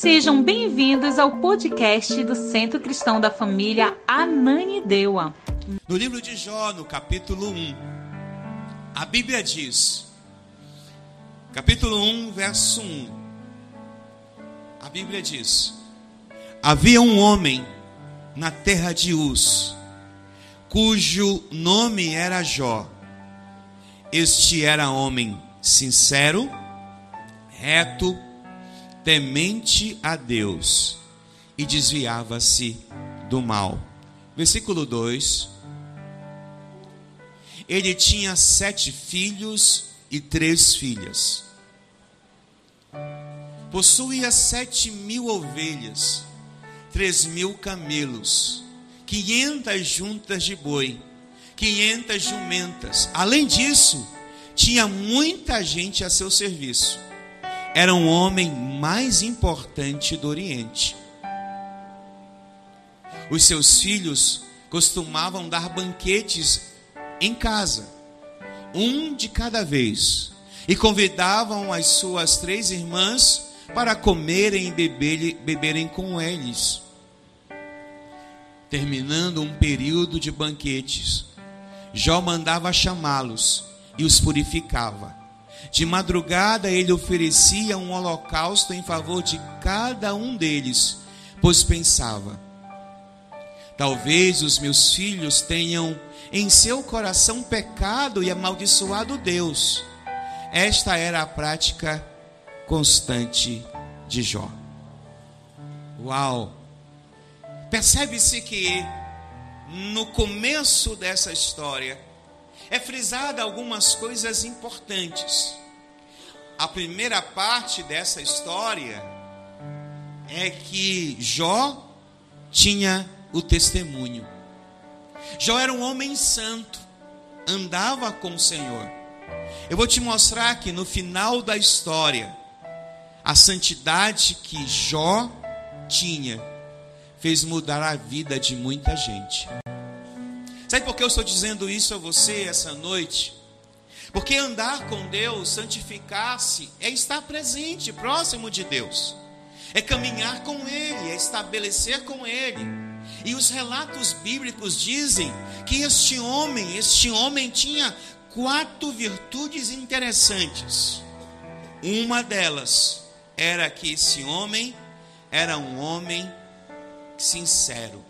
Sejam bem-vindos ao podcast do Centro Cristão da Família Ananindeua. No livro de Jó, no capítulo 1, a Bíblia diz, capítulo 1, verso 1, a Bíblia diz: Havia um homem na terra de Uz, cujo nome era Jó. Este era homem sincero, reto, temente a Deus e desviava-se do mal. Versículo 2. Ele tinha sete filhos e três filhas. Possuía sete mil ovelhas, três mil camelos, quinhentas juntas de boi, quinhentas jumentas. Além disso, tinha muita gente a seu serviço. Era um homem mais importante do Oriente. Os seus filhos costumavam dar banquetes em casa, um de cada vez, e convidavam as suas três irmãs para comerem e beberem, beberem com eles. Terminando um período de banquetes, Jó mandava chamá-los e os purificava. De madrugada ele oferecia um holocausto em favor de cada um deles, pois pensava: talvez os meus filhos tenham em seu coração pecado e amaldiçoado Deus. Esta era a prática constante de Jó. Uau! Percebe-se que no começo dessa história é frisada algumas coisas importantes. A primeira parte dessa história é que Jó tinha o testemunho. Jó era um homem santo, andava com o Senhor. Eu vou te mostrar que no final da história, a santidade que Jó tinha fez mudar a vida de muita gente. Sabe por que eu estou dizendo isso a você essa noite? Porque andar com Deus, santificar-se, é estar presente, próximo de Deus, é caminhar com Ele, é estabelecer com Ele. E os relatos bíblicos dizem que este homem, este homem tinha quatro virtudes interessantes. Uma delas era que esse homem era um homem sincero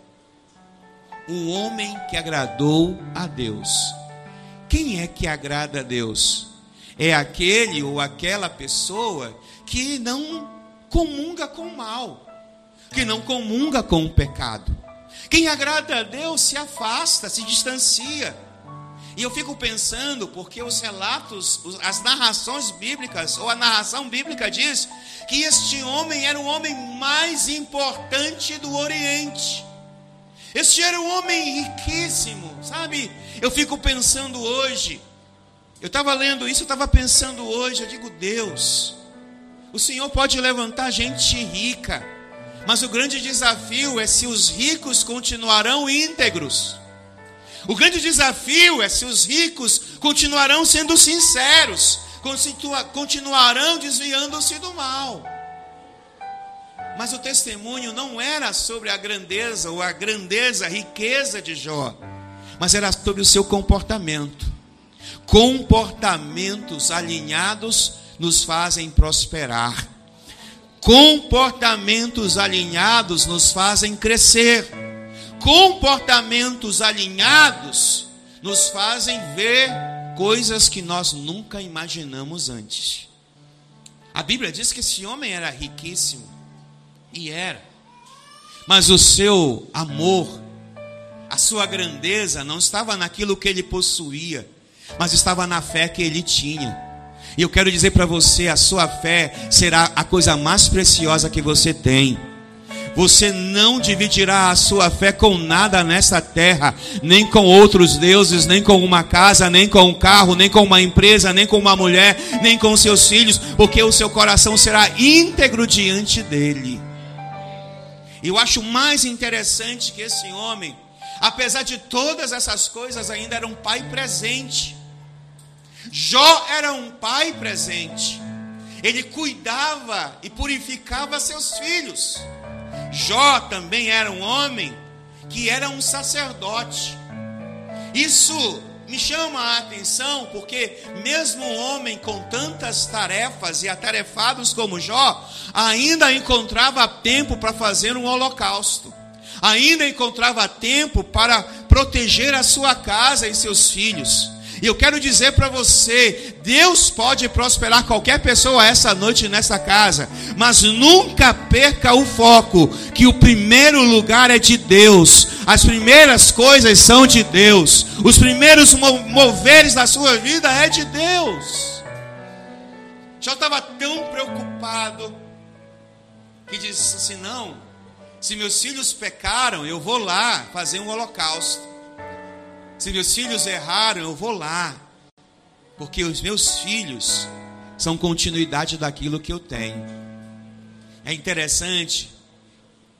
um homem que agradou a Deus. Quem é que agrada a Deus? É aquele ou aquela pessoa que não comunga com o mal, que não comunga com o pecado. Quem agrada a Deus se afasta, se distancia. E eu fico pensando, porque os relatos, as narrações bíblicas, ou a narração bíblica diz que este homem era o homem mais importante do Oriente. Este era um homem riquíssimo, sabe? Eu fico pensando hoje, eu estava lendo isso, eu estava pensando hoje, eu digo, Deus, o Senhor pode levantar gente rica, mas o grande desafio é se os ricos continuarão íntegros. O grande desafio é se os ricos continuarão sendo sinceros, continuarão desviando-se do mal. Mas o testemunho não era sobre a grandeza ou a grandeza, a riqueza de Jó, mas era sobre o seu comportamento. Comportamentos alinhados nos fazem prosperar. Comportamentos alinhados nos fazem crescer. Comportamentos alinhados nos fazem ver coisas que nós nunca imaginamos antes. A Bíblia diz que esse homem era riquíssimo. E era. Mas o seu amor, a sua grandeza não estava naquilo que ele possuía, mas estava na fé que ele tinha. E eu quero dizer para você: a sua fé será a coisa mais preciosa que você tem. Você não dividirá a sua fé com nada nessa terra, nem com outros deuses, nem com uma casa, nem com um carro, nem com uma empresa, nem com uma mulher, nem com seus filhos, porque o seu coração será íntegro diante dele. Eu acho mais interessante que esse homem, apesar de todas essas coisas, ainda era um pai presente. Jó era um pai presente. ele cuidava e purificava seus filhos. Jó também era um homem que era um sacerdote. Isso me chama a atenção porque, mesmo um homem com tantas tarefas e atarefados como Jó, ainda encontrava tempo para fazer um holocausto, ainda encontrava tempo para proteger a sua casa e seus filhos. E eu quero dizer para você: Deus pode prosperar qualquer pessoa essa noite nessa casa, mas nunca perca o foco, que o primeiro lugar é de Deus, as primeiras coisas são de Deus, os primeiros moveres da sua vida é de Deus. Já estava tão preocupado que disse assim: não, se meus filhos pecaram, eu vou lá fazer um holocausto. Se meus filhos erraram, eu vou lá. Porque os meus filhos são continuidade daquilo que eu tenho. É interessante,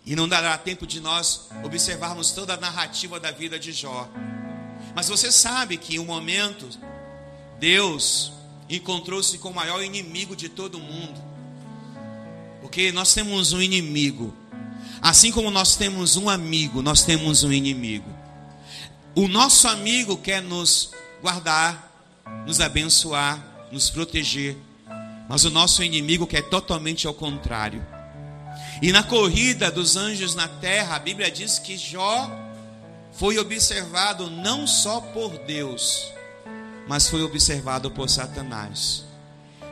e não dará tempo de nós observarmos toda a narrativa da vida de Jó. Mas você sabe que em um momento, Deus encontrou-se com o maior inimigo de todo mundo. Porque nós temos um inimigo. Assim como nós temos um amigo, nós temos um inimigo. O nosso amigo quer nos guardar, nos abençoar, nos proteger. Mas o nosso inimigo quer totalmente ao contrário. E na corrida dos anjos na terra, a Bíblia diz que Jó foi observado não só por Deus, mas foi observado por Satanás.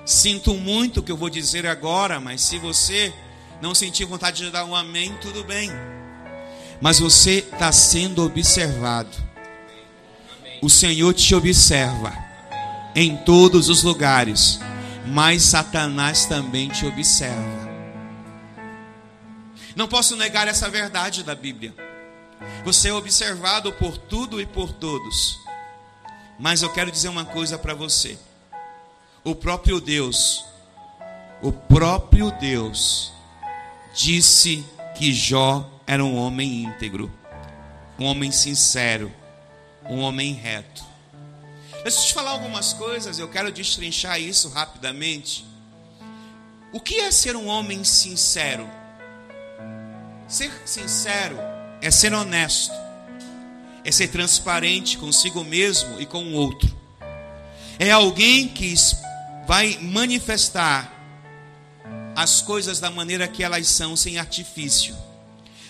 Sinto muito o que eu vou dizer agora, mas se você não sentir vontade de dar um amém, tudo bem. Mas você está sendo observado o Senhor te observa em todos os lugares, mas Satanás também te observa. Não posso negar essa verdade da Bíblia. Você é observado por tudo e por todos. Mas eu quero dizer uma coisa para você. O próprio Deus, o próprio Deus disse que Jó era um homem íntegro, um homem sincero, um homem reto. Deixa eu te falar algumas coisas, eu quero destrinchar isso rapidamente. O que é ser um homem sincero? Ser sincero é ser honesto, é ser transparente consigo mesmo e com o outro. É alguém que vai manifestar as coisas da maneira que elas são, sem artifício,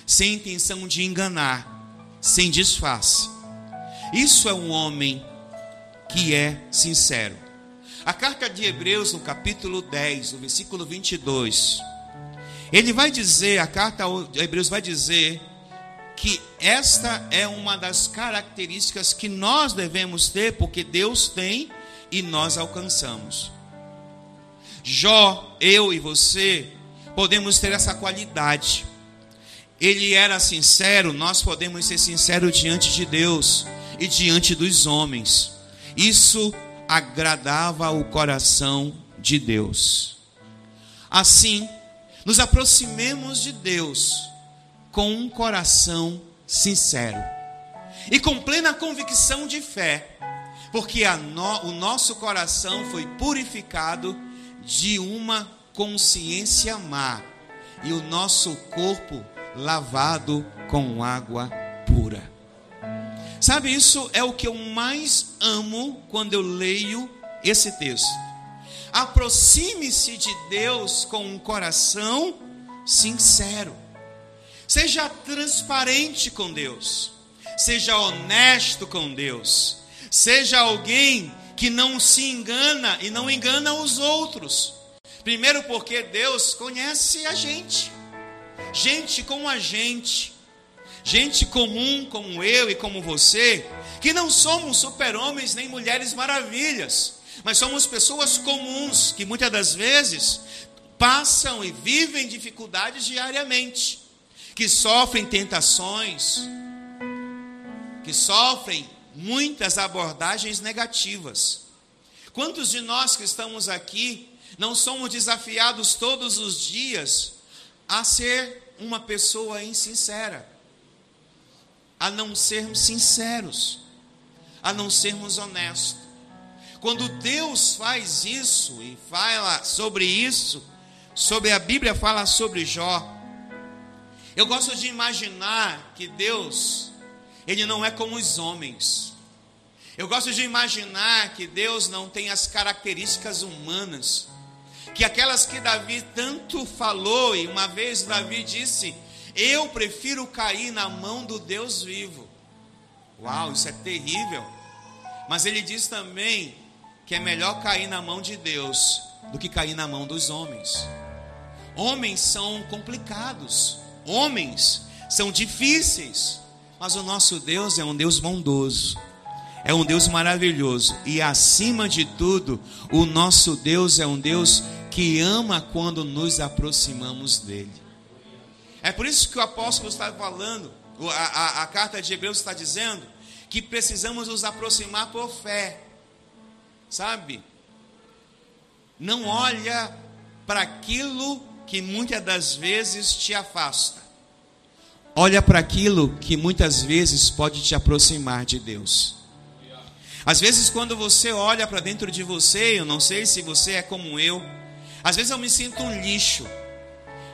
sem intenção de enganar, sem disfarce. Isso é um homem que é sincero. A carta de Hebreus, no capítulo 10, no versículo 22, ele vai dizer, a carta de Hebreus vai dizer que esta é uma das características que nós devemos ter, porque Deus tem e nós alcançamos. Jó, eu e você podemos ter essa qualidade. Ele era sincero, nós podemos ser sinceros diante de Deus e diante dos homens. Isso agradava o coração de Deus. Assim, nos aproximemos de Deus com um coração sincero e com plena convicção de fé, porque no, o nosso coração foi purificado de uma consciência má e o nosso corpo lavado com água pura. Sabe, isso é o que eu mais amo quando eu leio esse texto. Aproxime-se de Deus com um coração sincero. Seja transparente com Deus. Seja honesto com Deus. Seja alguém que não se engana e não engana os outros. Primeiro, porque Deus conhece a gente, gente como a gente gente comum como eu e como você, que não somos super-homens nem mulheres maravilhas, mas somos pessoas comuns que muitas das vezes passam e vivem dificuldades diariamente, que sofrem tentações, que sofrem muitas abordagens negativas. Quantos de nós que estamos aqui não somos desafiados todos os dias a ser uma pessoa insincera? A não sermos sinceros, a não sermos honestos. Quando Deus faz isso e fala sobre isso, sobre a Bíblia fala sobre Jó. Eu gosto de imaginar que Deus, ele não é como os homens. Eu gosto de imaginar que Deus não tem as características humanas, que aquelas que Davi tanto falou, e uma vez Davi disse: Eu prefiro cair na mão do Deus vivo. Uau, isso é terrível. Mas ele diz também que é melhor cair na mão de Deus do que cair na mão dos homens. Homens são complicados, homens são difíceis, mas o nosso Deus é um Deus bondoso, é um Deus maravilhoso e acima de tudo, o nosso Deus é um Deus que ama quando nos aproximamos dele. É por isso que o apóstolo está falando, a, a, a carta de Hebreus está dizendo que precisamos nos aproximar por fé, sabe? Não olha para aquilo que muitas das vezes te afasta. Olha para aquilo que muitas vezes pode te aproximar de Deus. Às vezes, quando você olha para dentro de você, eu não sei se você é como eu, às vezes eu me sinto um lixo,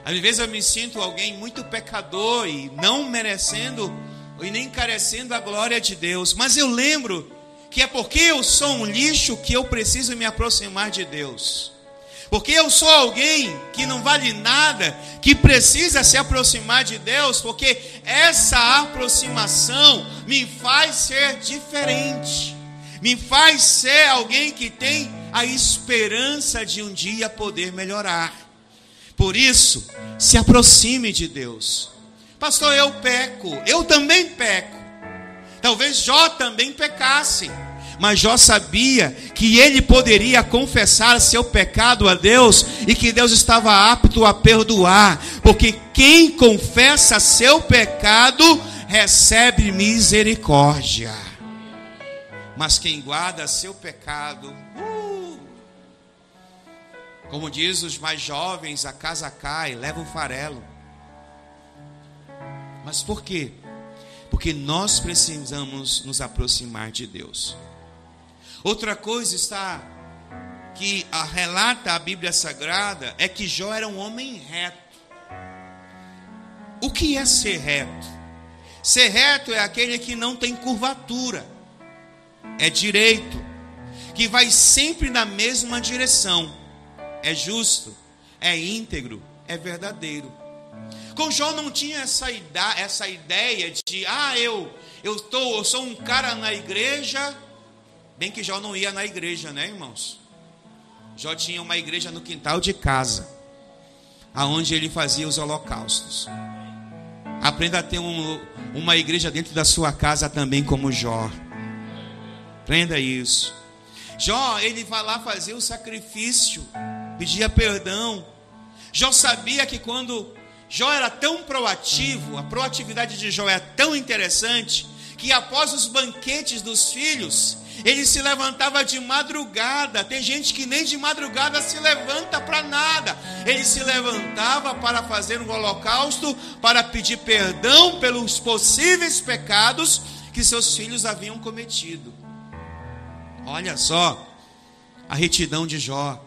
às vezes eu me sinto alguém muito pecador e não merecendo e nem carecendo a glória de Deus, mas eu lembro que é porque eu sou um lixo que eu preciso me aproximar de Deus. Porque eu sou alguém que não vale nada, que precisa se aproximar de Deus, porque essa aproximação me faz ser diferente, me faz ser alguém que tem a esperança de um dia poder melhorar. Por isso, se aproxime de Deus. Pastor, eu peco, eu também peco. Talvez Jó também pecasse. Mas Jó sabia que ele poderia confessar seu pecado a Deus e que Deus estava apto a perdoar, porque quem confessa seu pecado recebe misericórdia. Mas quem guarda seu pecado, uh, como diz os mais jovens, a casa cai, leva farelo. Mas por quê? Porque nós precisamos nos aproximar de Deus. Outra coisa está que a relata a Bíblia Sagrada é que Jó era um homem reto. O que é ser reto? Ser reto é aquele que não tem curvatura, é direito, que vai sempre na mesma direção, é justo, é íntegro, é verdadeiro. Com Jó não tinha essa, essa ideia de, ah, eu, eu, tô, eu sou um cara na igreja Bem que Jó não ia na igreja, né, irmãos? Jó tinha uma igreja no quintal de casa, aonde ele fazia os holocaustos. Aprenda a ter um, uma igreja dentro da sua casa também, como Jó. Aprenda isso. Jó, ele vai lá fazer o sacrifício, pedia perdão. Jó sabia que quando Jó era tão proativo, a proatividade de Jó é tão interessante, que após os banquetes dos filhos, ele se levantava de madrugada. Tem gente que nem de madrugada se levanta para nada. Ele se levantava para fazer um holocausto, para pedir perdão pelos possíveis pecados que seus filhos haviam cometido. Olha só a retidão de Jó.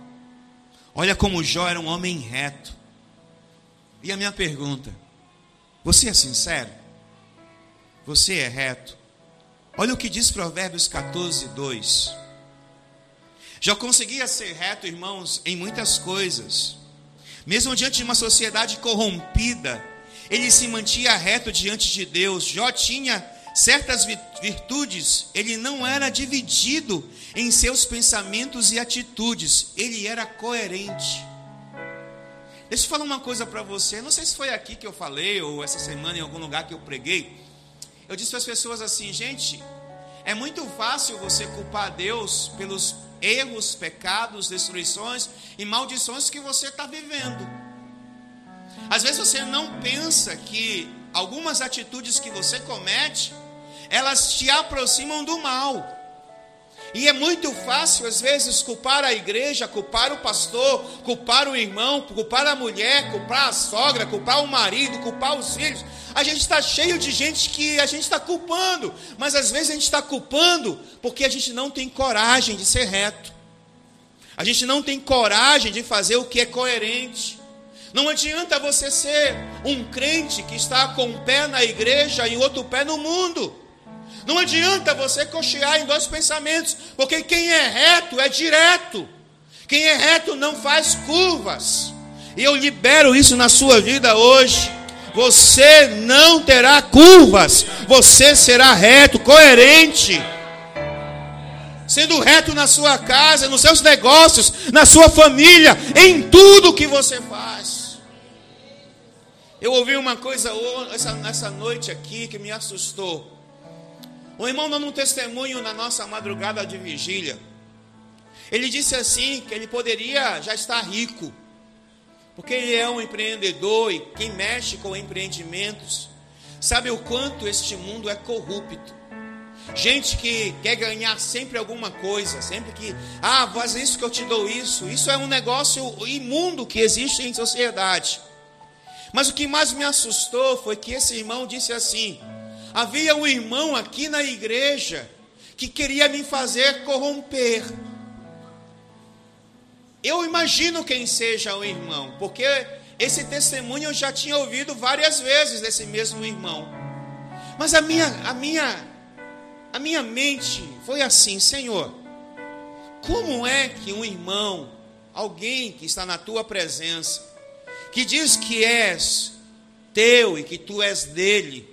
Olha como Jó era um homem reto. E a minha pergunta: você é sincero? Você é reto? Olha o que diz Provérbios 14, 2. Já conseguia ser reto, irmãos, em muitas coisas. Mesmo diante de uma sociedade corrompida, ele se mantinha reto diante de Deus. Jó tinha certas virtudes, ele não era dividido em seus pensamentos e atitudes, ele era coerente. Deixa eu falar uma coisa para você. Não sei se foi aqui que eu falei ou essa semana em algum lugar que eu preguei. Eu disse para as pessoas assim, gente, é muito fácil você culpar Deus pelos erros, pecados, destruições e maldições que você está vivendo. Às vezes você não pensa que algumas atitudes que você comete, elas te aproximam do mal. E é muito fácil, às vezes, culpar a igreja, culpar o pastor, culpar o irmão, culpar a mulher, culpar a sogra, culpar o marido, culpar os filhos. A gente está cheio de gente que a gente está culpando, mas às vezes a gente está culpando porque a gente não tem coragem de ser reto. A gente não tem coragem de fazer o que é coerente. Não adianta você ser um crente que está com um pé na igreja e outro pé no mundo. Não adianta você cochear em dois pensamentos, porque quem é reto é direto. Quem é reto não faz curvas. E eu libero isso na sua vida hoje. Você não terá curvas, você será reto, coerente. Sendo reto na sua casa, nos seus negócios, na sua família, em tudo que você faz. Eu ouvi uma coisa essa, nessa noite aqui que me assustou. O irmão dando um testemunho na nossa madrugada de vigília. Ele disse assim que ele poderia já estar rico, porque ele é um empreendedor e quem mexe com empreendimentos sabe o quanto este mundo é corrupto. Gente que quer ganhar sempre alguma coisa, sempre que, ah, faz isso que eu te dou isso. Isso é um negócio imundo que existe em sociedade. Mas o que mais me assustou foi que esse irmão disse assim: Havia um irmão aqui na igreja que queria me fazer corromper. Eu imagino quem seja o irmão, porque esse testemunho eu já tinha ouvido várias vezes desse mesmo irmão. Mas a minha, a minha, a minha mente foi assim, Senhor, como é que um irmão, alguém que está na tua presença, que diz que és teu e que tu és dele,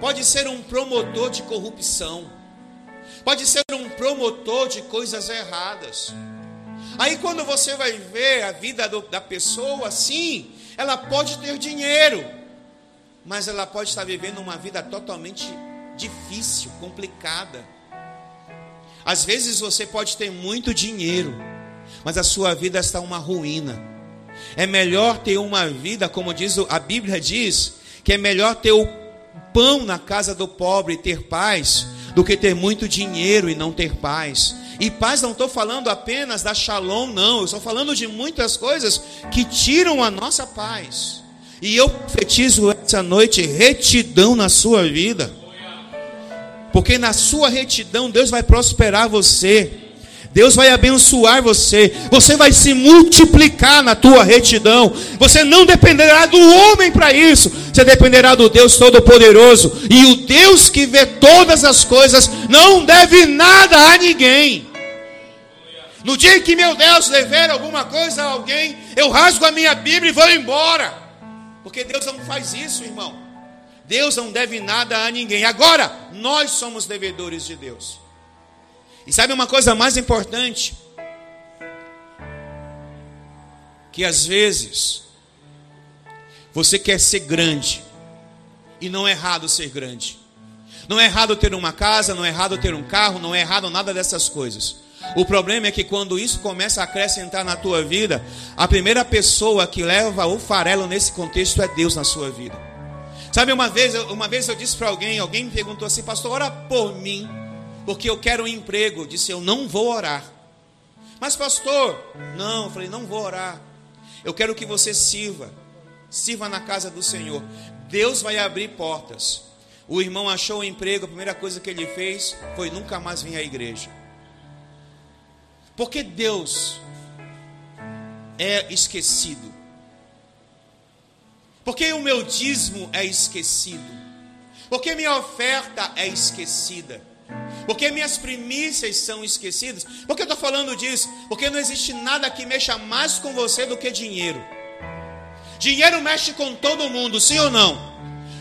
pode ser um promotor de corrupção, pode ser um promotor de coisas erradas. Aí quando você vai ver a vida do, da pessoa, sim, ela pode ter dinheiro, mas ela pode estar vivendo uma vida totalmente difícil, complicada. Às vezes você pode ter muito dinheiro, mas a sua vida está uma ruína. É melhor ter uma vida, como diz a Bíblia diz, que é melhor ter o pão na casa do pobre e ter paz, do que ter muito dinheiro e não ter paz. E paz não estou falando apenas da shalom, não. Eu estou falando de muitas coisas que tiram a nossa paz. E eu profetizo essa noite retidão na sua vida. Porque na sua retidão Deus vai prosperar você. Deus vai abençoar você. Você vai se multiplicar na tua retidão. Você não dependerá do homem para isso. Você dependerá do Deus Todo-Poderoso. E o Deus que vê todas as coisas não deve nada a ninguém. No dia que meu Deus dever alguma coisa a alguém, eu rasgo a minha Bíblia e vou embora. Porque Deus não faz isso, irmão. Deus não deve nada a ninguém. Agora, nós somos devedores de Deus. E sabe uma coisa mais importante? Que às vezes você quer ser grande e não é errado ser grande. Não é errado ter uma casa, não é errado ter um carro, não é errado nada dessas coisas. O problema é que quando isso começa a acrescentar na tua vida, a primeira pessoa que leva o farelo nesse contexto é Deus na sua vida. Sabe, uma vez, uma vez eu disse para alguém, alguém me perguntou assim, pastor, ora por mim porque eu quero um emprego. Eu disse, eu não vou orar. Mas, pastor, não, eu falei, não vou orar. Eu quero que você sirva, sirva na casa do Senhor. Deus vai abrir portas. O irmão achou o um emprego, a primeira coisa que ele fez foi nunca mais vir à igreja. Porque Deus é esquecido. Porque o meu dízimo é esquecido. Porque minha oferta é esquecida. Porque minhas primícias são esquecidas. Por que eu estou falando disso? Porque não existe nada que mexa mais com você do que dinheiro. Dinheiro mexe com todo mundo, sim ou não?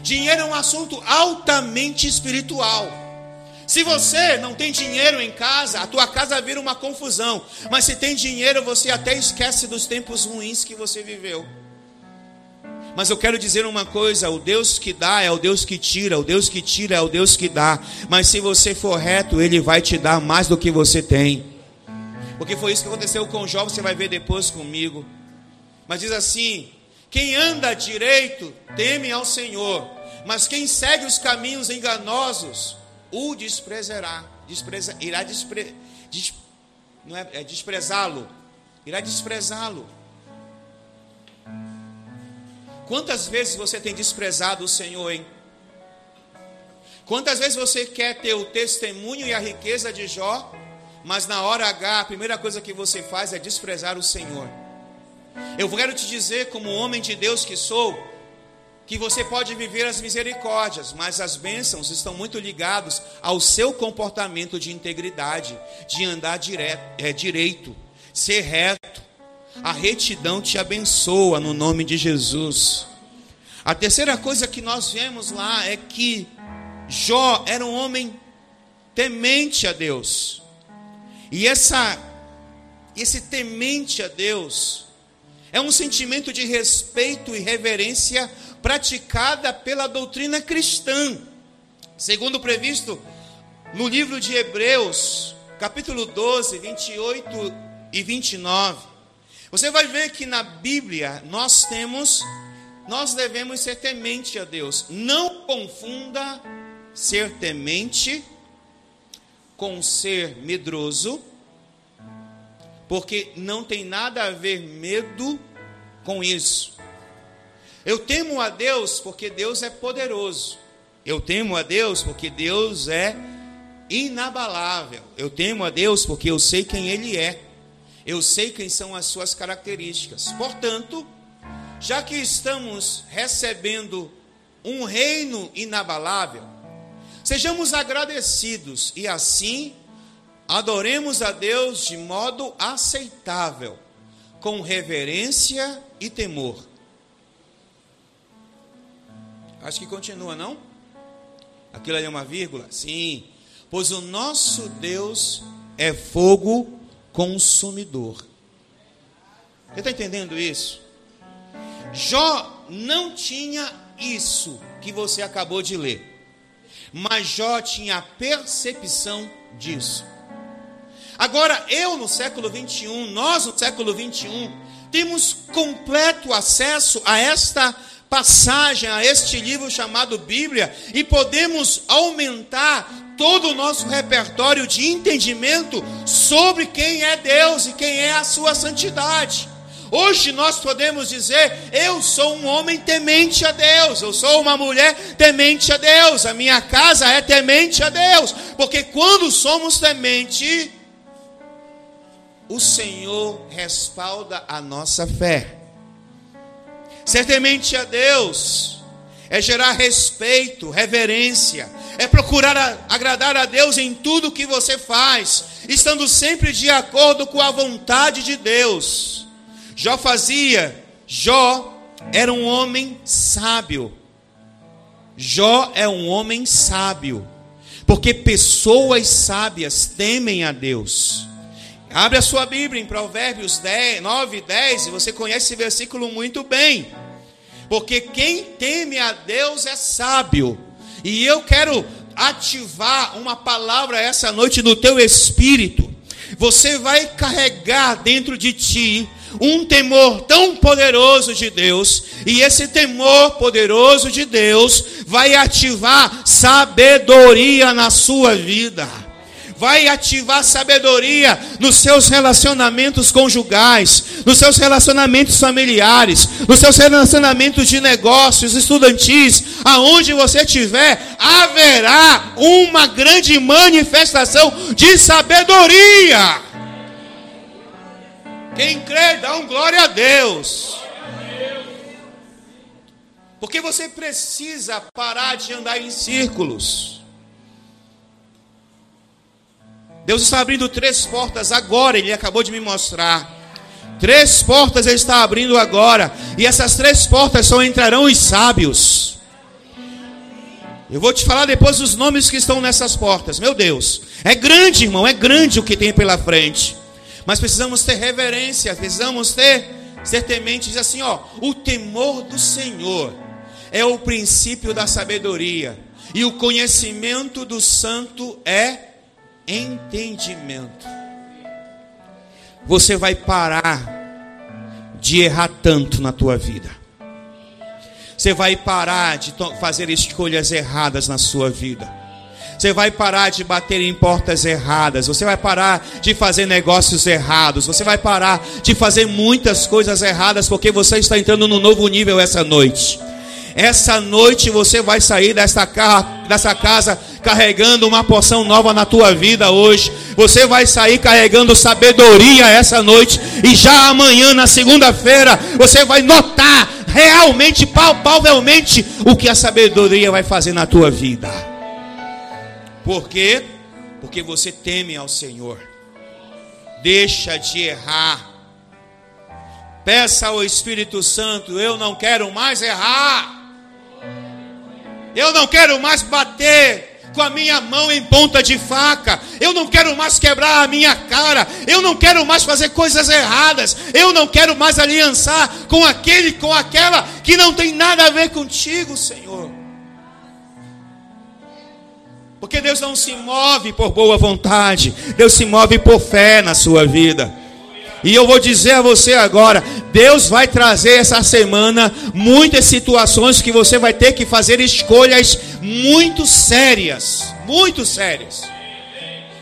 Dinheiro é um assunto altamente espiritual. Se você não tem dinheiro em casa, a tua casa vira uma confusão. Mas se tem dinheiro, você até esquece dos tempos ruins que você viveu. Mas eu quero dizer uma coisa: o Deus que dá é o Deus que tira, o Deus que tira é o Deus que dá. Mas se você for reto, Ele vai te dar mais do que você tem. Porque foi isso que aconteceu com o jovem, você vai ver depois comigo. Mas diz assim: quem anda direito teme ao Senhor, mas quem segue os caminhos enganosos o desprezará, despreza, irá despre, des, não é, é desprezá-lo. Irá desprezá-lo. Quantas vezes você tem desprezado o Senhor, hein? Quantas vezes você quer ter o testemunho e a riqueza de Jó, mas na hora H, a primeira coisa que você faz é desprezar o Senhor? Eu quero te dizer, como homem de Deus que sou, que você pode viver as misericórdias, mas as bênçãos estão muito ligados ao seu comportamento de integridade, de andar direto, é, direito, ser reto. A retidão te abençoa no nome de Jesus. A terceira coisa que nós vemos lá é que Jó era um homem temente a Deus. E essa esse temente a Deus é um sentimento de respeito e reverência praticada pela doutrina cristã. Segundo previsto no livro de Hebreus, capítulo 12, 28 e 29. Você vai ver que na Bíblia nós temos nós devemos ser temente a Deus. Não confunda ser temente com ser medroso, porque não tem nada a ver medo com isso. Eu temo a Deus porque Deus é poderoso. Eu temo a Deus porque Deus é inabalável. Eu temo a Deus porque eu sei quem Ele é. Eu sei quem são as suas características. Portanto, já que estamos recebendo um reino inabalável, Sejamos agradecidos e assim adoremos a Deus de modo aceitável, com reverência e temor. Acho que continua, não? Aquilo ali é uma vírgula? Sim. Pois o nosso Deus é fogo consumidor. Você está entendendo isso? Jó não tinha isso que você acabou de ler. Mas Jó tinha a percepção disso. Agora, eu no século 21, nós no século 21, temos completo acesso a esta passagem, a este livro chamado Bíblia, e podemos aumentar todo o nosso repertório de entendimento sobre quem é Deus e quem é a sua santidade. Hoje nós podemos dizer: eu sou um homem temente a Deus, eu sou uma mulher temente a Deus, a minha casa é temente a Deus, porque quando somos temente, o Senhor respalda a nossa fé. Ser temente a Deus é gerar respeito, reverência, é procurar agradar a Deus em tudo que você faz, estando sempre de acordo com a vontade de Deus. Jó fazia, Jó era um homem sábio. Jó é um homem sábio, porque pessoas sábias temem a Deus. Abre a sua Bíblia em Provérbios 10, 9 e 10, e você conhece esse versículo muito bem. Porque quem teme a Deus é sábio. E eu quero ativar uma palavra essa noite no teu espírito. Você vai carregar dentro de ti um temor tão poderoso de Deus, e esse temor poderoso de Deus vai ativar sabedoria na sua vida vai ativar sabedoria nos seus relacionamentos conjugais, nos seus relacionamentos familiares, nos seus relacionamentos de negócios, estudantis, aonde você estiver, haverá uma grande manifestação de sabedoria. Quem crê, dá um glória a Deus. Porque você precisa parar de andar em círculos. Deus está abrindo três portas agora, Ele acabou de me mostrar. Três portas Ele está abrindo agora. E essas três portas só entrarão os sábios. Eu vou te falar depois os nomes que estão nessas portas. Meu Deus, é grande, irmão, é grande o que tem pela frente. Mas precisamos ter reverência, precisamos ter ser temente, diz assim, ó, o temor do Senhor é o princípio da sabedoria, e o conhecimento do santo é entendimento. Você vai parar de errar tanto na tua vida. Você vai parar de fazer escolhas erradas na sua vida. Você vai parar de bater em portas erradas. Você vai parar de fazer negócios errados. Você vai parar de fazer muitas coisas erradas porque você está entrando no novo nível essa noite. Essa noite você vai sair dessa casa carregando uma porção nova na tua vida hoje. Você vai sair carregando sabedoria essa noite. E já amanhã, na segunda-feira, você vai notar realmente, palpavelmente, o que a sabedoria vai fazer na tua vida. Por quê? Porque você teme ao Senhor. Deixa de errar. Peça ao Espírito Santo: Eu não quero mais errar. Eu não quero mais bater com a minha mão em ponta de faca. Eu não quero mais quebrar a minha cara. Eu não quero mais fazer coisas erradas. Eu não quero mais aliançar com aquele, com aquela que não tem nada a ver contigo, Senhor. Porque Deus não se move por boa vontade, Deus se move por fé na sua vida. E eu vou dizer a você agora: Deus vai trazer essa semana muitas situações que você vai ter que fazer escolhas muito sérias muito sérias.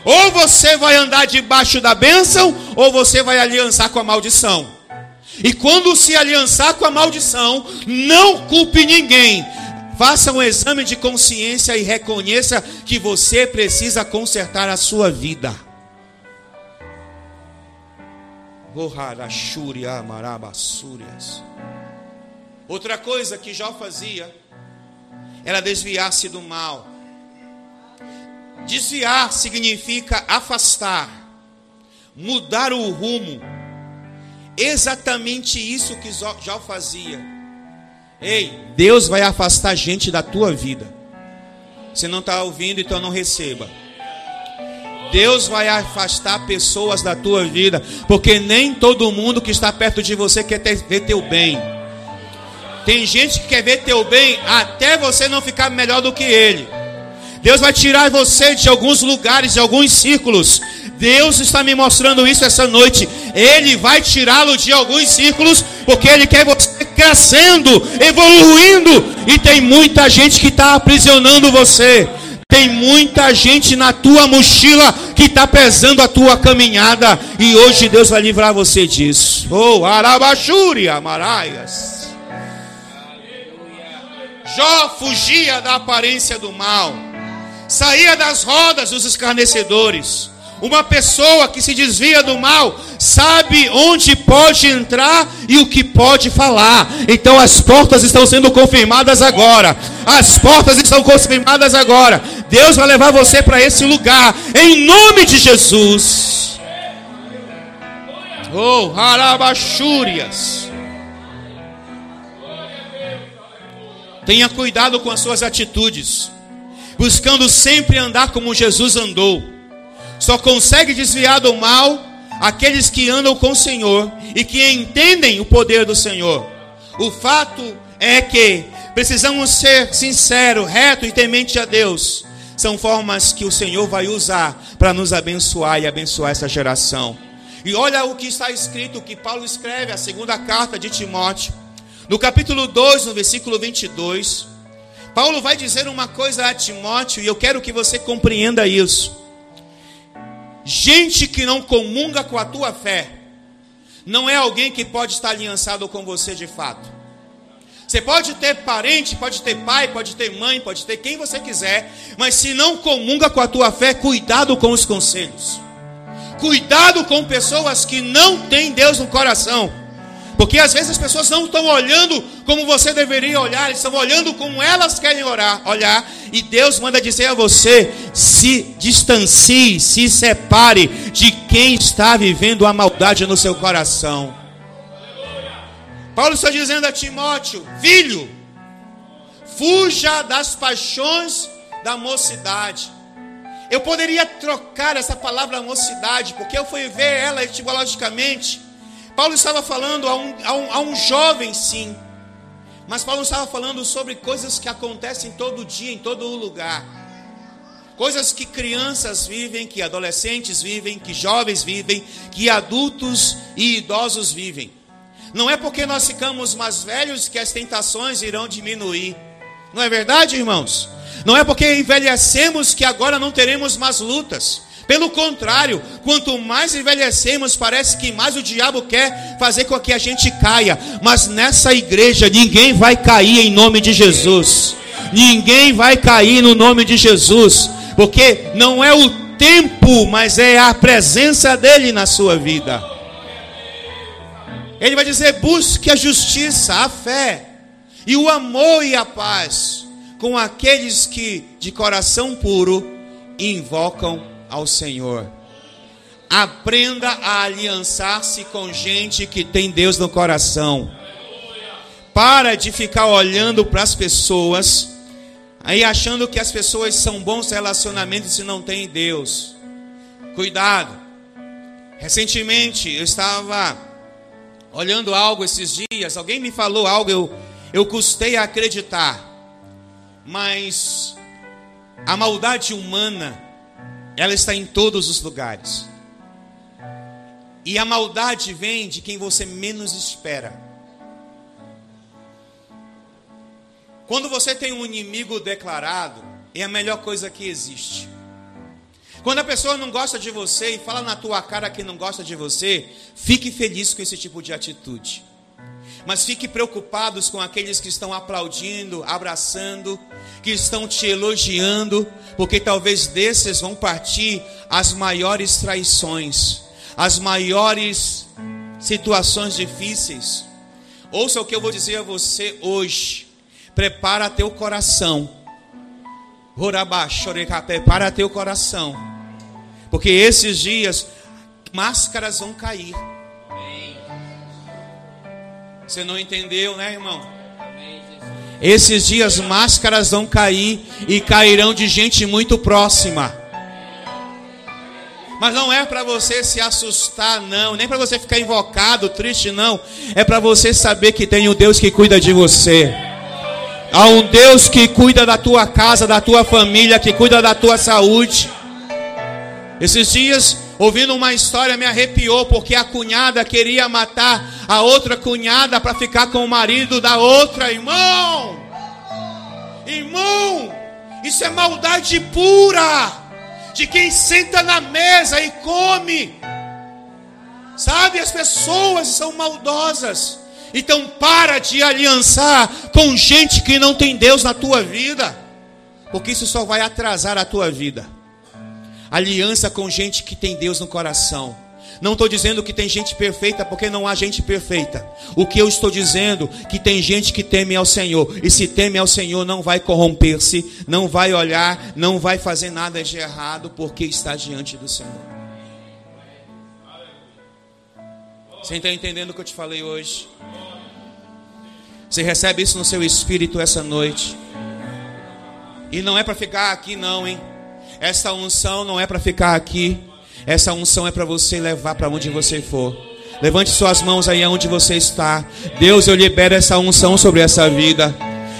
Ou você vai andar debaixo da bênção, ou você vai aliançar com a maldição. E quando se aliançar com a maldição, não culpe ninguém, Faça um exame de consciência e reconheça que você precisa consertar a sua vida. Outra coisa que Jó fazia era desviar-se do mal. Desviar significa afastar, mudar o rumo. Exatamente isso que Jó fazia Ei, Deus vai afastar gente da tua vida. Você não está ouvindo, então não receba. Deus vai afastar pessoas da tua vida, porque nem todo mundo que está perto de você quer ter, ver teu bem. Tem gente que quer ver teu bem até você não ficar melhor do que ele. Deus vai tirar você de alguns lugares, de alguns círculos. Deus está me mostrando isso essa noite. Ele vai tirá-lo de alguns círculos, porque Ele quer você crescendo, evoluindo. E tem muita gente que está aprisionando você. Tem muita gente na tua mochila que está pesando a tua caminhada. E hoje Deus vai livrar você disso. Oh, Arabachúria, Amaraias. Jó fugia da aparência do mal, saía das rodas dos escarnecedores. Uma pessoa que se desvia do mal sabe onde pode entrar e o que pode falar. Então as portas estão sendo confirmadas agora. As portas estão confirmadas agora. Deus vai levar você para esse lugar em nome de Jesus. Oh, harabachúrias. Tenha cuidado com as suas atitudes, buscando sempre andar como Jesus andou. Só consegue desviar do mal aqueles que andam com o Senhor e que entendem o poder do Senhor. O fato é que precisamos ser sinceros, reto e temente a Deus. São formas que o Senhor vai usar para nos abençoar e abençoar essa geração. E olha o que está escrito, que Paulo escreve, a segunda carta de Timóteo, no capítulo 2, no versículo 22. Paulo vai dizer uma coisa a Timóteo, e eu quero que você compreenda isso. Gente que não comunga com a tua fé, não é alguém que pode estar aliançado com você de fato. Você pode ter parente, pode ter pai, pode ter mãe, pode ter quem você quiser, mas se não comunga com a tua fé, cuidado com os conselhos. Cuidado com pessoas que não têm Deus no coração. Porque às vezes as pessoas não estão olhando como você deveria olhar, estão olhando como elas querem orar, olhar. E Deus manda dizer a você: se distancie, se separe de quem está vivendo a maldade no seu coração. Paulo está dizendo a Timóteo: filho, fuja das paixões da mocidade. Eu poderia trocar essa palavra mocidade, porque eu fui ver ela etimologicamente Paulo estava falando a um, a um, a um jovem, sim. Mas Paulo estava falando sobre coisas que acontecem todo dia, em todo lugar. Coisas que crianças vivem, que adolescentes vivem, que jovens vivem, que adultos e idosos vivem. Não é porque nós ficamos mais velhos que as tentações irão diminuir. Não é verdade, irmãos? Não é porque envelhecemos que agora não teremos mais lutas. Pelo contrário, quanto mais envelhecemos, parece que mais o diabo quer fazer com que a gente caia. Mas nessa igreja ninguém vai cair em nome de Jesus. Ninguém vai cair no nome de Jesus, porque não é o tempo, mas é a presença dele na sua vida. Ele vai dizer: busque a justiça, a fé, e o amor e a paz com aqueles que de coração puro invocam ao Senhor. Aprenda a aliançar-se com gente que tem Deus no coração. Para de ficar olhando para as pessoas aí achando que as pessoas são bons relacionamentos se não tem Deus. Cuidado. Recentemente eu estava olhando algo esses dias, alguém me falou algo, eu, eu custei a acreditar. Mas a maldade humana, ela está em todos os lugares. E a maldade vem de quem você menos espera. Quando você tem um inimigo declarado, é a melhor coisa que existe. Quando a pessoa não gosta de você e fala na tua cara que não gosta de você, fique feliz com esse tipo de atitude. Mas fique preocupados com aqueles que estão aplaudindo, abraçando, que estão te elogiando, porque talvez desses vão partir as maiores traições, as maiores situações difíceis. Ouça o que eu vou dizer a você hoje. Prepara teu coração. Prepara teu coração. Porque esses dias máscaras vão cair. Você não entendeu, né, irmão? Esses dias máscaras vão cair e cairão de gente muito próxima. Mas não é para você se assustar, não, nem para você ficar invocado, triste, não. É para você saber que tem um Deus que cuida de você. Há um Deus que cuida da tua casa, da tua família, que cuida da tua saúde. Esses dias, ouvindo uma história, me arrepiou, porque a cunhada queria matar a outra cunhada para ficar com o marido da outra, irmão. Irmão, isso é maldade pura de quem senta na mesa e come. Sabe, as pessoas são maldosas. Então para de aliançar com gente que não tem Deus na tua vida, porque isso só vai atrasar a tua vida. Aliança com gente que tem Deus no coração. Não estou dizendo que tem gente perfeita, porque não há gente perfeita. O que eu estou dizendo que tem gente que teme ao Senhor. E se teme ao Senhor, não vai corromper-se, não vai olhar, não vai fazer nada de errado, porque está diante do Senhor. Você está entendendo o que eu te falei hoje? Você recebe isso no seu espírito essa noite. E não é para ficar aqui, não, hein? Essa unção não é para ficar aqui. Essa unção é para você levar para onde você for. Levante suas mãos aí aonde você está. Deus, eu libero essa unção sobre essa vida.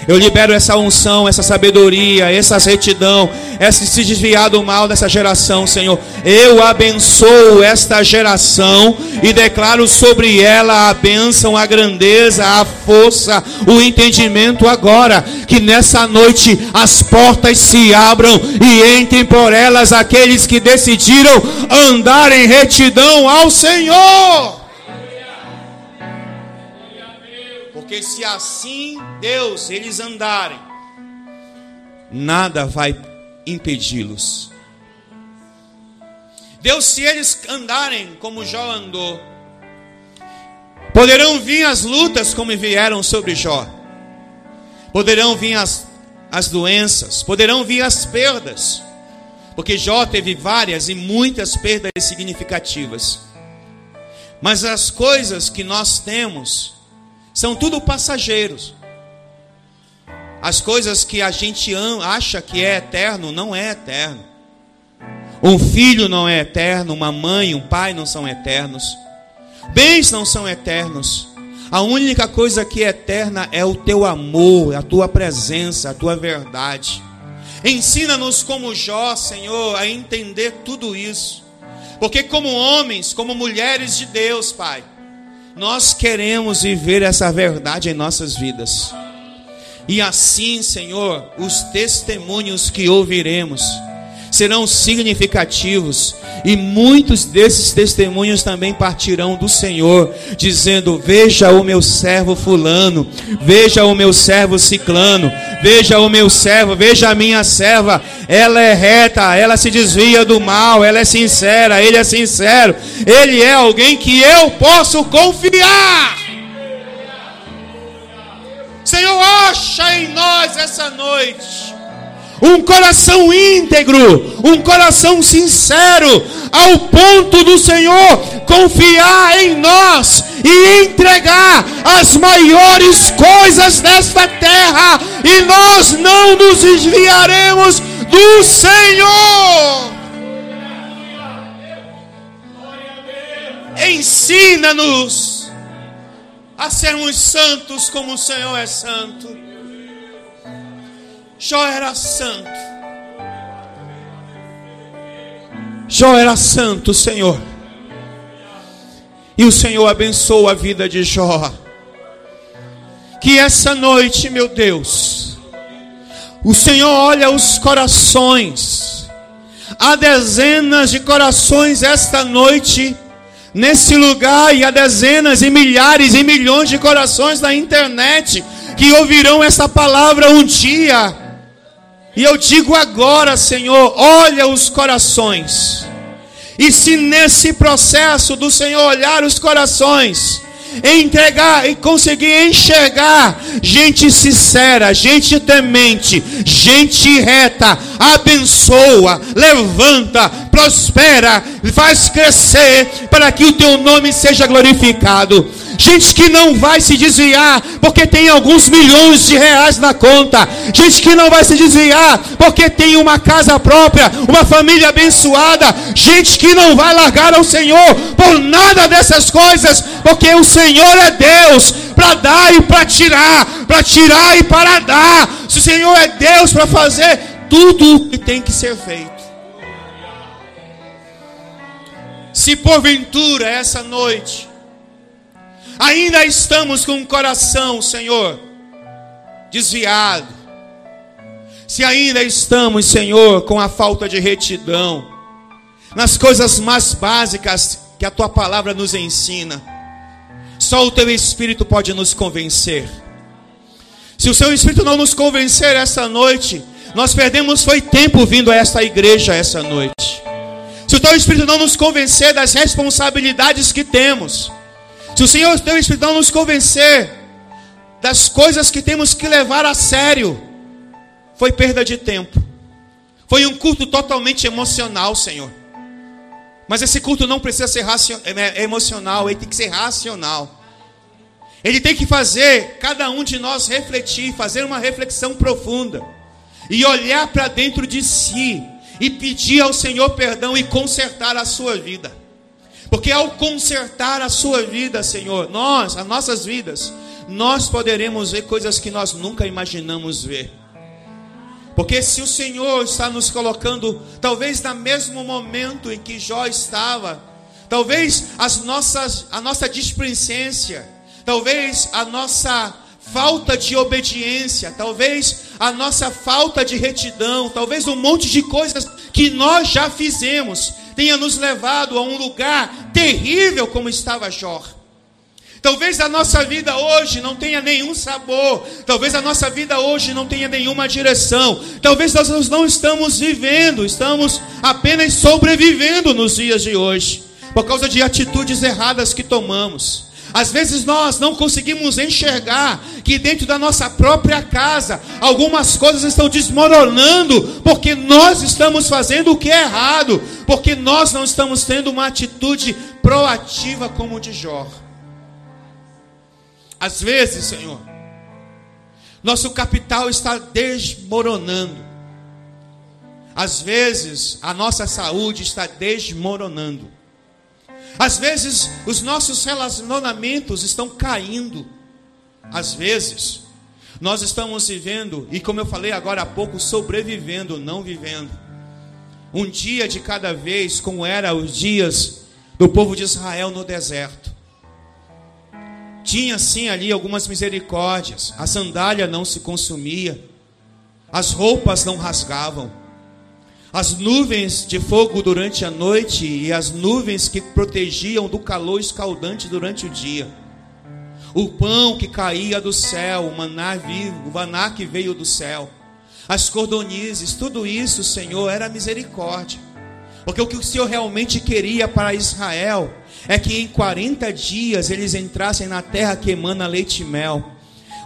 Eu libero essa unção, essa sabedoria, essa retidão, esse se desviar do mal dessa geração, Senhor. Eu abençoo esta geração e declaro sobre ela a bênção, a grandeza, a força, o entendimento agora. Que nessa noite as portas se abram e entrem por elas aqueles que decidiram andar em retidão ao Senhor. Porque se assim Deus eles andarem, nada vai impedi-los. Deus, se eles andarem como Jó andou, poderão vir as lutas como vieram sobre Jó, poderão vir as, as doenças, poderão vir as perdas, porque Jó teve várias e muitas perdas significativas. Mas as coisas que nós temos, são tudo passageiros. As coisas que a gente acha que é eterno, não é eterno. Um filho não é eterno, uma mãe, um pai não são eternos. Bens não são eternos. A única coisa que é eterna é o teu amor, a tua presença, a tua verdade. Ensina-nos como Jó, Senhor, a entender tudo isso. Porque como homens, como mulheres de Deus, Pai, nós queremos viver essa verdade em nossas vidas. E assim, Senhor, os testemunhos que ouviremos serão significativos, e muitos desses testemunhos também partirão do Senhor, dizendo: Veja o meu servo Fulano, veja o meu servo Ciclano, veja o meu servo, veja a minha serva, ela é reta, ela se desvia do mal, ela é sincera, ele é sincero, ele é alguém que eu posso confiar. Senhor, acha em nós essa noite um coração íntegro, um coração sincero, ao ponto do Senhor confiar em nós e entregar as maiores coisas desta terra, e nós não nos desviaremos do Senhor. Ensina-nos a sermos santos como o Senhor é santo. Jó era santo. Jó era santo, Senhor. E o Senhor abençoou a vida de Jó. Que essa noite, meu Deus, o Senhor olha os corações. Há dezenas de corações esta noite nesse lugar e há dezenas e milhares e milhões de corações na internet que ouvirão essa palavra um dia. E eu digo agora, Senhor, olha os corações. E se nesse processo do Senhor olhar os corações, entregar e conseguir enxergar gente sincera, gente temente, gente reta, abençoa, levanta, prospera, faz crescer para que o teu nome seja glorificado gente que não vai se desviar porque tem alguns milhões de reais na conta, gente que não vai se desviar porque tem uma casa própria, uma família abençoada, gente que não vai largar ao Senhor por nada dessas coisas, porque o Senhor é Deus para dar e para tirar, para tirar e para dar. Se o Senhor é Deus para fazer tudo o que tem que ser feito. Se porventura essa noite Ainda estamos com o coração, Senhor, desviado. Se ainda estamos, Senhor, com a falta de retidão, nas coisas mais básicas que a tua palavra nos ensina, só o teu Espírito pode nos convencer. Se o seu Espírito não nos convencer essa noite, nós perdemos foi tempo vindo a esta igreja essa noite. Se o teu Espírito não nos convencer das responsabilidades que temos, se o Senhor teu Espírito nos convencer das coisas que temos que levar a sério, foi perda de tempo. Foi um culto totalmente emocional, Senhor. Mas esse culto não precisa ser é, é emocional, ele tem que ser racional. Ele tem que fazer cada um de nós refletir, fazer uma reflexão profunda e olhar para dentro de si e pedir ao Senhor perdão e consertar a sua vida. Porque ao consertar a sua vida, Senhor, nós, as nossas vidas, nós poderemos ver coisas que nós nunca imaginamos ver. Porque se o Senhor está nos colocando, talvez no mesmo momento em que Jó estava, talvez as nossas, a nossa displicência, talvez a nossa falta de obediência, talvez a nossa falta de retidão, talvez um monte de coisas que nós já fizemos, tenha nos levado a um lugar terrível como estava Jó. Talvez a nossa vida hoje não tenha nenhum sabor, talvez a nossa vida hoje não tenha nenhuma direção, talvez nós não estamos vivendo, estamos apenas sobrevivendo nos dias de hoje, por causa de atitudes erradas que tomamos. Às vezes nós não conseguimos enxergar que dentro da nossa própria casa algumas coisas estão desmoronando porque nós estamos fazendo o que é errado, porque nós não estamos tendo uma atitude proativa como de Jó. Às vezes, Senhor, nosso capital está desmoronando. Às vezes, a nossa saúde está desmoronando. Às vezes, os nossos relacionamentos estão caindo. Às vezes, nós estamos vivendo, e como eu falei agora há pouco, sobrevivendo, não vivendo. Um dia de cada vez, como era os dias do povo de Israel no deserto. tinha sim ali algumas misericórdias. A sandália não se consumia, as roupas não rasgavam, as nuvens de fogo durante a noite e as nuvens que protegiam do calor escaldante durante o dia. O pão que caía do céu, o maná vivo, o maná que veio do céu, as cordonizes, tudo isso, Senhor, era misericórdia. Porque o que o Senhor realmente queria para Israel é que em 40 dias eles entrassem na terra que emana leite e mel.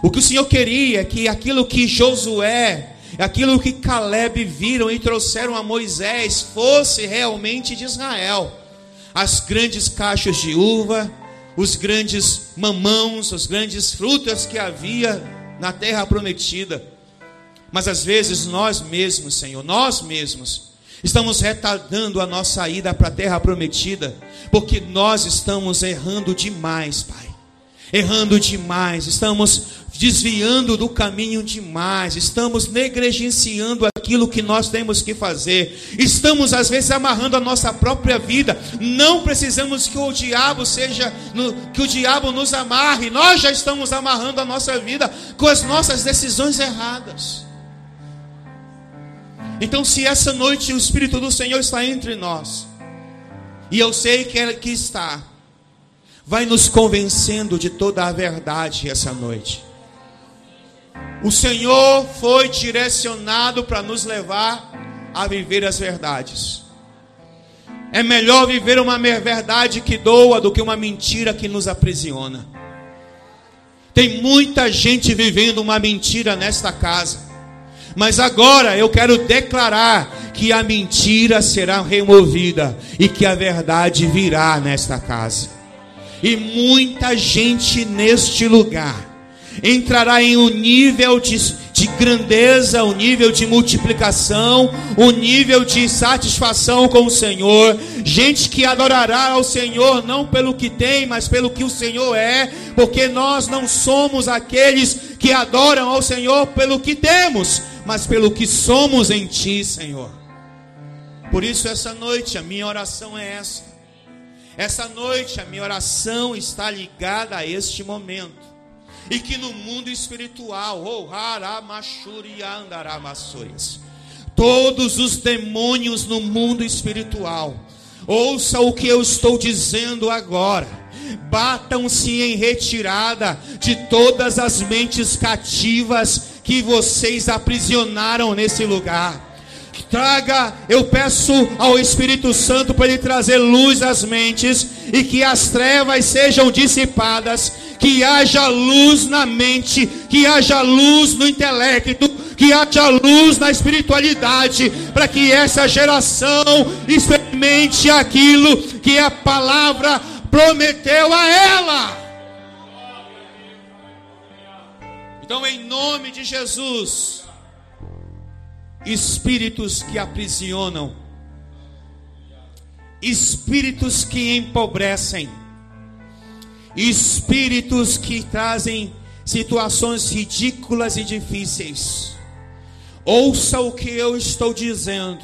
O que o Senhor queria é que aquilo que Josué, aquilo que Caleb viram e trouxeram a Moisés fosse realmente de Israel. As grandes caixas de uva, os grandes mamãos, as grandes frutas que havia na terra prometida. Mas às vezes nós mesmos, Senhor, nós mesmos, estamos retardando a nossa ida para a terra prometida, porque nós estamos errando demais, Pai. Errando demais, estamos desviando do caminho demais, estamos negligenciando aquilo que nós temos que fazer, estamos às vezes amarrando a nossa própria vida. Não precisamos que o diabo seja, que o diabo nos amarre, nós já estamos amarrando a nossa vida com as nossas decisões erradas. Então, se essa noite o Espírito do Senhor está entre nós, e eu sei que Ele que está, vai nos convencendo de toda a verdade essa noite. O Senhor foi direcionado para nos levar a viver as verdades. É melhor viver uma verdade que doa do que uma mentira que nos aprisiona. Tem muita gente vivendo uma mentira nesta casa. Mas agora eu quero declarar que a mentira será removida e que a verdade virá nesta casa. E muita gente neste lugar entrará em um nível de, de grandeza, um nível de multiplicação, um nível de satisfação com o Senhor. Gente que adorará ao Senhor não pelo que tem, mas pelo que o Senhor é, porque nós não somos aqueles que adoram ao Senhor pelo que temos, mas pelo que somos em Ti, Senhor. Por isso, essa noite, a minha oração é essa. Essa noite, a minha oração está ligada a este momento e que no mundo espiritual, oh, todos os demônios no mundo espiritual, ouça o que eu estou dizendo agora. Batam-se em retirada de todas as mentes cativas que vocês aprisionaram nesse lugar traga, eu peço ao Espírito Santo para ele trazer luz às mentes e que as trevas sejam dissipadas, que haja luz na mente, que haja luz no intelecto, que haja luz na espiritualidade, para que essa geração experimente aquilo que a palavra prometeu a ela. Então, em nome de Jesus, espíritos que aprisionam, espíritos que empobrecem, espíritos que trazem situações ridículas e difíceis. Ouça o que eu estou dizendo.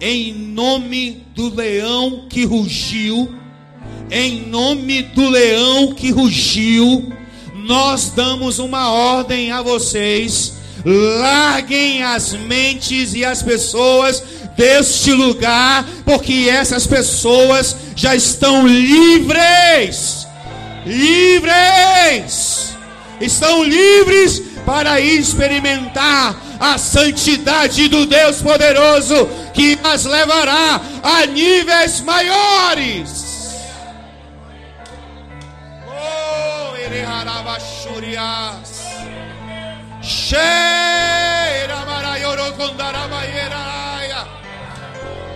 Em nome do leão que rugiu, em nome do leão que rugiu, nós damos uma ordem a vocês Larguem as mentes e as pessoas deste lugar, porque essas pessoas já estão livres. Livres! Estão livres para experimentar a santidade do Deus poderoso que as levará a níveis maiores. Oh,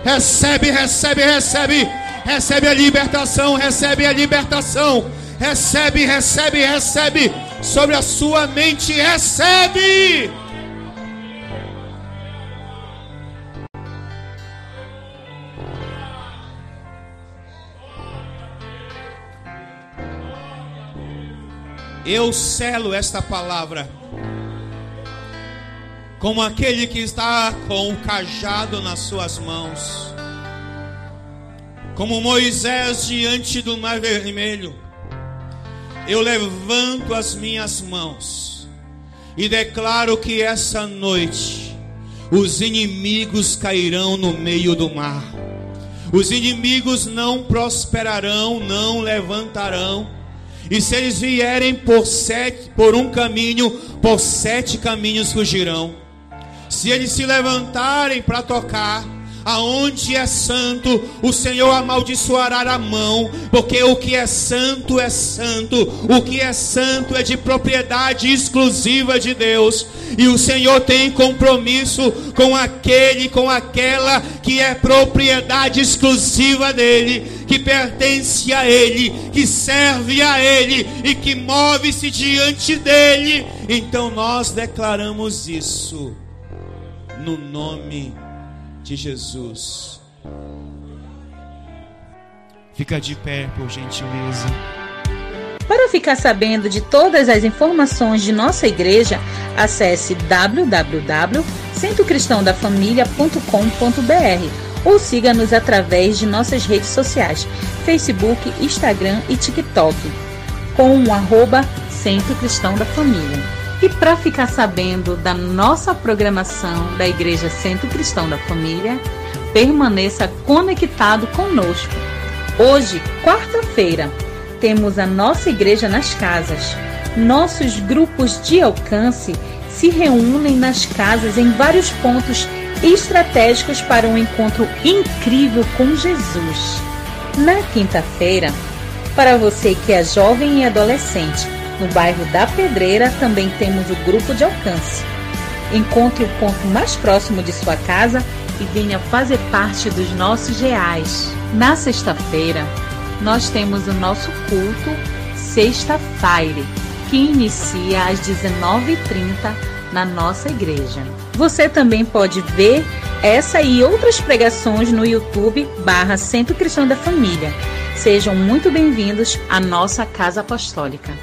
Recebe, recebe, recebe. Recebe a libertação, recebe a libertação. Recebe, recebe, recebe. Sobre a sua mente, recebe. Eu selo esta palavra como aquele que está com o cajado nas suas mãos, como Moisés diante do mar vermelho, eu levanto as minhas mãos e declaro que essa noite os inimigos cairão no meio do mar. Os inimigos não prosperarão, não levantarão. E se eles vierem por sete, por um caminho, por sete caminhos fugirão. Se eles se levantarem para tocar, aonde é santo, o Senhor amaldiçoará a mão, porque o que é santo é santo, o que é santo é de propriedade exclusiva de Deus, e o Senhor tem compromisso com aquele, com aquela que é propriedade exclusiva dele, que pertence a ele, que serve a ele e que move-se diante dele. Então nós declaramos isso no nome de de Jesus. Fica de pé, por gentileza. Para ficar sabendo de todas as informações de nossa igreja, acesse www.centrocristãodafamilia.com.br ou siga-nos através de nossas redes sociais, Facebook, Instagram e TikTok, com o arroba Centro Cristão da Família. E para ficar sabendo da nossa programação da Igreja Centro Cristão da Família, permaneça conectado conosco. Hoje, quarta-feira, temos a nossa igreja nas casas. Nossos grupos de alcance se reúnem nas casas em vários pontos estratégicos para um encontro incrível com Jesus. Na quinta-feira, para você que é jovem e adolescente, no bairro da Pedreira também temos o grupo de alcance. Encontre o ponto mais próximo de sua casa e venha fazer parte dos nossos reais. Na sexta-feira, nós temos o nosso culto Sexta Fire, que inicia às 19h30 na nossa igreja. Você também pode ver essa e outras pregações no YouTube barra Centro Cristão da Família. Sejam muito bem-vindos à nossa Casa Apostólica.